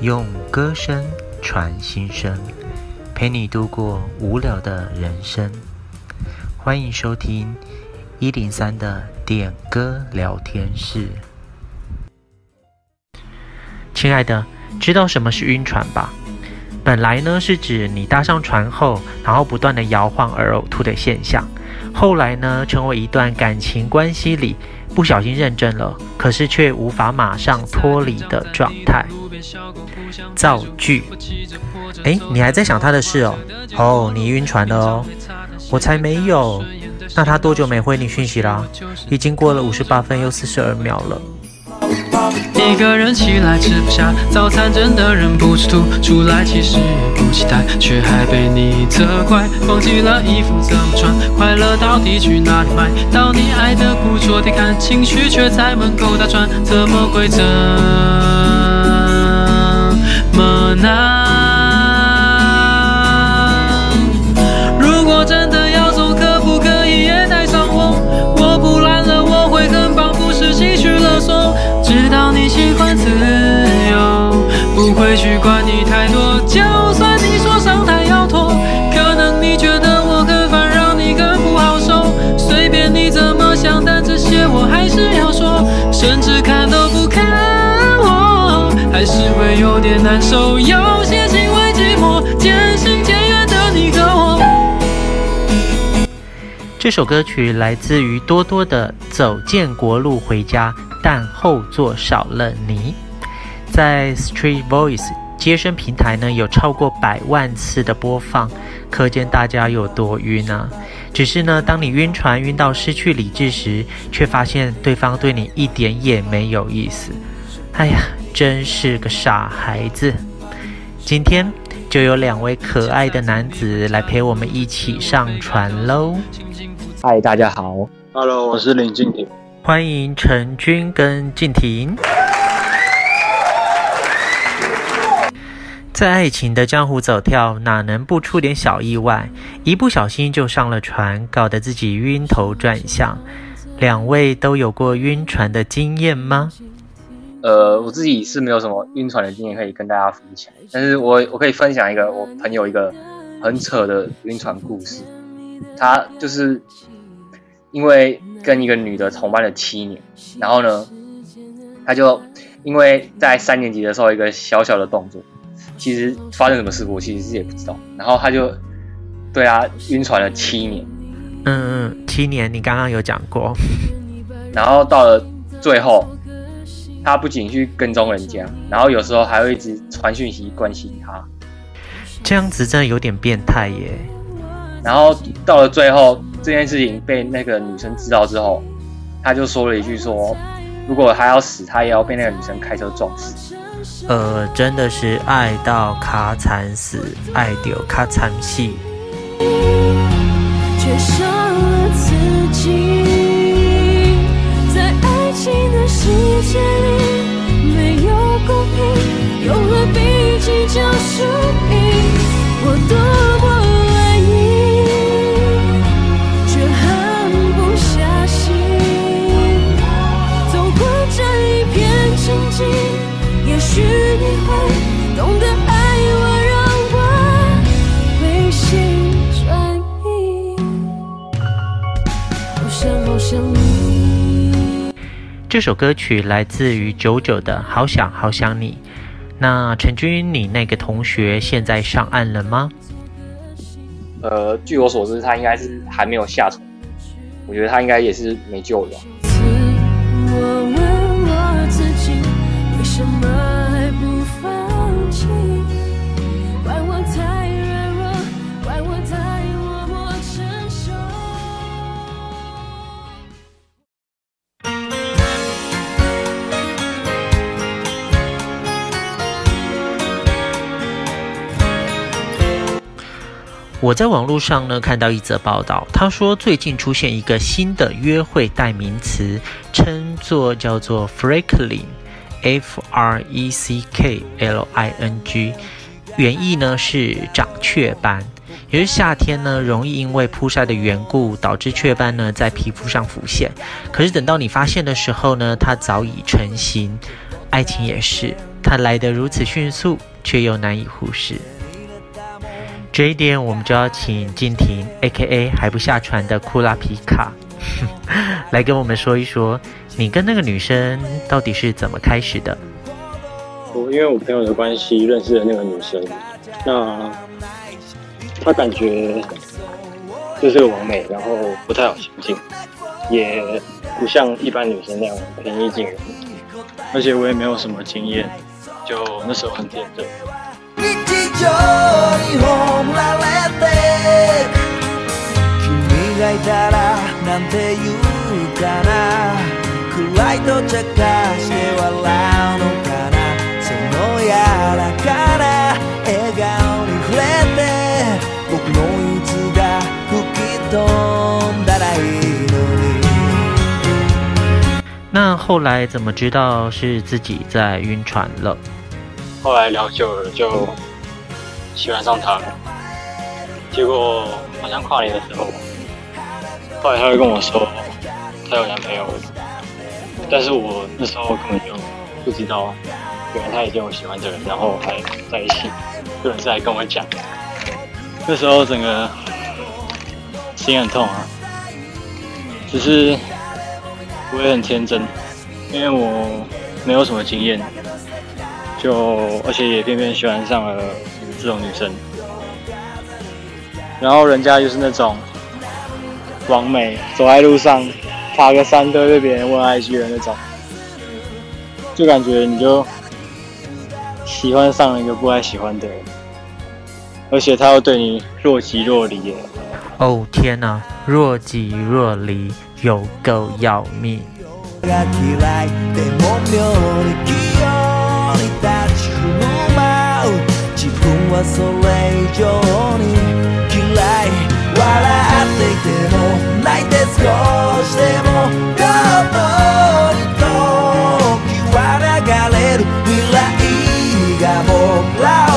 用歌声传心声，陪你度过无聊的人生。欢迎收听一零三的点歌聊天室。亲爱的，知道什么是晕船吧？本来呢是指你搭上船后，然后不断的摇晃而呕吐的现象。后来呢，成为一段感情关系里不小心认真了，可是却无法马上脱离的状态。造句，哎，你还在想他的事哦？哦，你晕船了哦？我才没有。那他多久没回你讯息啦？已经过了五十八分又四十二秒了。一个人起来吃不下早餐，真的忍不住吐出来。其实也不期待，却还被你责怪。忘记了衣服怎么穿，快乐到底去哪里买？到你爱的古着店看，情绪却在门口打转，怎么会这么难？还是会有点难受。有些情为寂寞，渐行渐远的你和我。这首歌曲来自于多多的《走建国路回家》，但后座少了你。在 Street Voice 接声平台呢，有超过百万次的播放，可见大家有多晕啊！只是呢，当你晕船晕到失去理智时，却发现对方对你一点也没有意思。哎呀，真是个傻孩子！今天就有两位可爱的男子来陪我们一起上船喽。嗨，大家好，Hello，我是林静婷，欢迎陈军跟静婷。在爱情的江湖走跳，哪能不出点小意外？一不小心就上了船，搞得自己晕头转向。两位都有过晕船的经验吗？呃，我自己是没有什么晕船的经验可以跟大家分享，但是我我可以分享一个我朋友一个很扯的晕船故事。他就是因为跟一个女的同班了七年，然后呢，他就因为在三年级的时候一个小小的动作。其实发生什么事故，我其实是也不知道。然后他就对啊晕船了七年。嗯嗯，七年，你刚刚有讲过。然后到了最后，他不仅去跟踪人家，然后有时候还会一直传讯息关心他。这样子真的有点变态耶。然后到了最后，这件事情被那个女生知道之后，他就说了一句说：“如果他要死，他也要被那个女生开车撞死。”呃，真的是爱到卡惨死，爱到卡惨戏。却界里，没有公平，又何必计较输赢。这首歌曲来自于九九的《好想好想你》。那陈君，你那个同学现在上岸了吗？呃，据我所知，他应该是还没有下船。我觉得他应该也是没救了。我我在网络上呢看到一则报道，他说最近出现一个新的约会代名词，称作叫做 freckling，f r e c k l i n g，原意呢是长雀斑，也是夏天呢容易因为曝晒的缘故导致雀斑呢在皮肤上浮现，可是等到你发现的时候呢，它早已成型。爱情也是，它来得如此迅速，却又难以忽视。这一点，我们就要请静婷 （A.K.A. 还不下船的库拉皮卡） 来跟我们说一说，你跟那个女生到底是怎么开始的？我因为我朋友的关系认识了那个女生，那她感觉就是个完美，然后不太好相处，也不像一般女生那样平易近人，而且我也没有什么经验，就那时候很天真。那后来怎么知道是自己在晕船了？后来聊久了就喜欢上他了，结果好像跨年的时候，后来他会跟我说他有男朋友，但是我那时候根本就不知道，原来他已经有喜欢的人，然后还在一起，有人是来跟我讲，那时候整个心很痛啊，只是。我也很天真，因为我没有什么经验，就而且也偏偏喜欢上了这种女生，然后人家就是那种完美，走在路上爬个山都被别人问 IG 的那种，就感觉你就喜欢上了一个不该喜欢的人，而且他又对你若即若离耶。哦天哪，若即若离。有够要命！自分はそれ以上に嫌い笑っていても泣いて少しでもどうに時は流れる未来が僕ら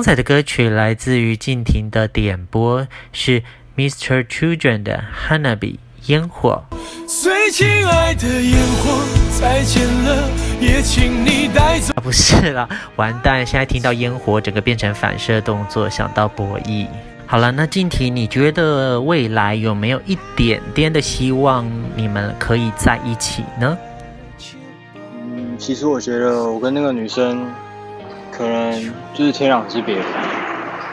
刚才的歌曲来自于静婷的点播，是 Mr. Children 的《Hanabi》烟火。最亲爱的烟火，再见了，也请你带走。啊，不是啦，完蛋！现在听到烟火，整个变成反射动作，想到博弈。好了，那静婷，你觉得未来有没有一点点的希望，你们可以在一起呢？嗯，其实我觉得我跟那个女生。可能就是天壤之别，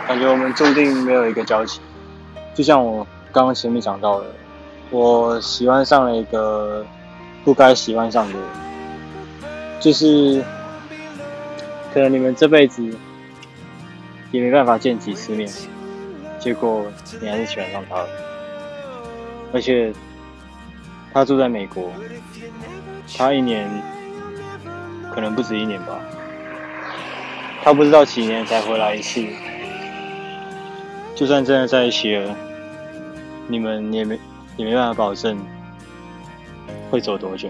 感觉我们注定没有一个交集。就像我刚刚前面讲到的，我喜欢上了一个不该喜欢上的人，就是可能你们这辈子也没办法见几次面，结果你还是喜欢上他了。而且他住在美国，他一年可能不止一年吧。他不知道几年才回来一次，就算真的在一起了，你们也没也没办法保证会走多久。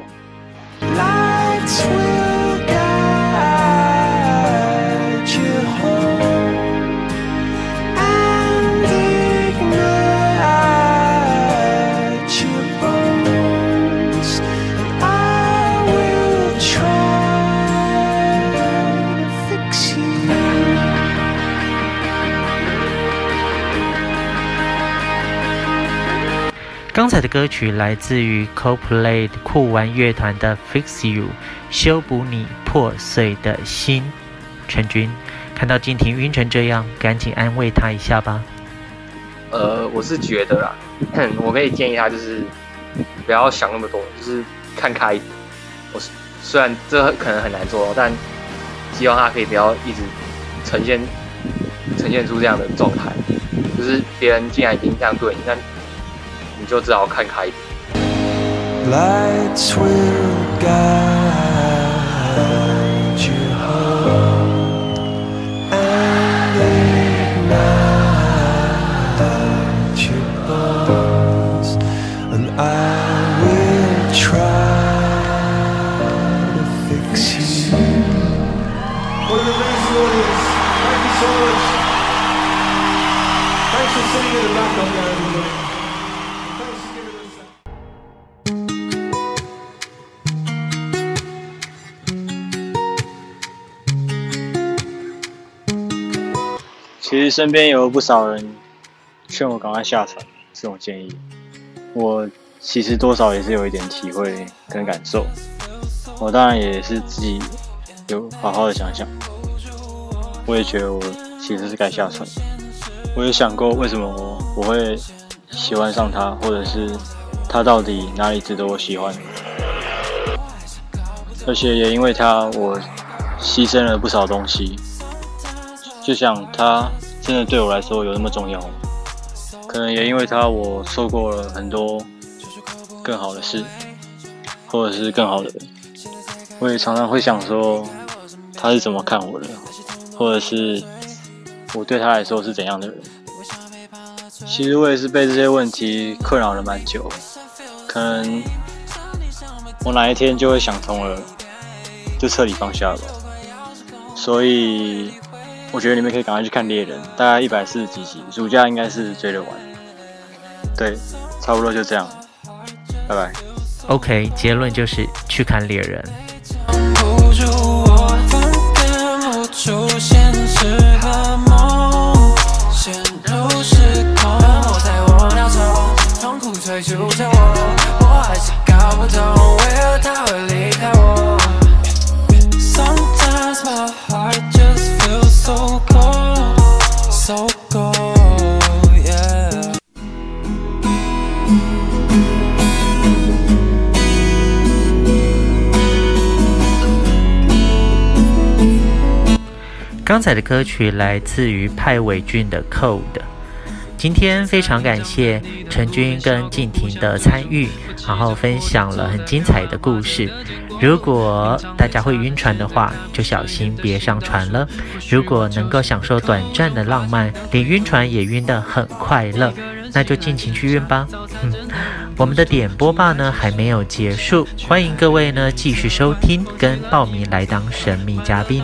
刚才的歌曲来自于 Co-Play 酷玩乐团的《Fix You》，修补你破碎的心。陈军看到静婷晕成这样，赶紧安慰她一下吧。呃，我是觉得啦，我可以建议她就是不要想那么多，就是看开一点。我虽然这可能很难做到，但希望她可以不要一直呈现呈现出这样的状态，就是别人既然已经这样对你，那。你就只好看开一点。其实身边有不少人劝我赶快下船，这种建议，我其实多少也是有一点体会跟感受。我当然也是自己有好好的想想，我也觉得我其实是该下船。我也想过为什么我我会喜欢上他，或者是他到底哪里值得我喜欢。而且也因为他，我牺牲了不少东西。就想他真的对我来说有那么重要吗？可能也因为他，我错过了很多更好的事，或者是更好的人。我也常常会想说，他是怎么看我的，或者是我对他来说是怎样的人。其实我也是被这些问题困扰了蛮久，可能我哪一天就会想通了，就彻底放下了吧。所以。我觉得你们可以赶快去看《猎人》，大概一百四十几集，暑假应该是追得完。对，差不多就这样，拜拜。OK，结论就是去看《猎人》。刚才的歌曲来自于派伟俊的《Code》。今天非常感谢陈军跟静婷的参与，然后分享了很精彩的故事。如果大家会晕船的话，就小心别上船了。如果能够享受短暂的浪漫，连晕船也晕得很快乐，那就尽情去晕吧。嗯，我们的点播吧呢还没有结束，欢迎各位呢继续收听跟报名来当神秘嘉宾。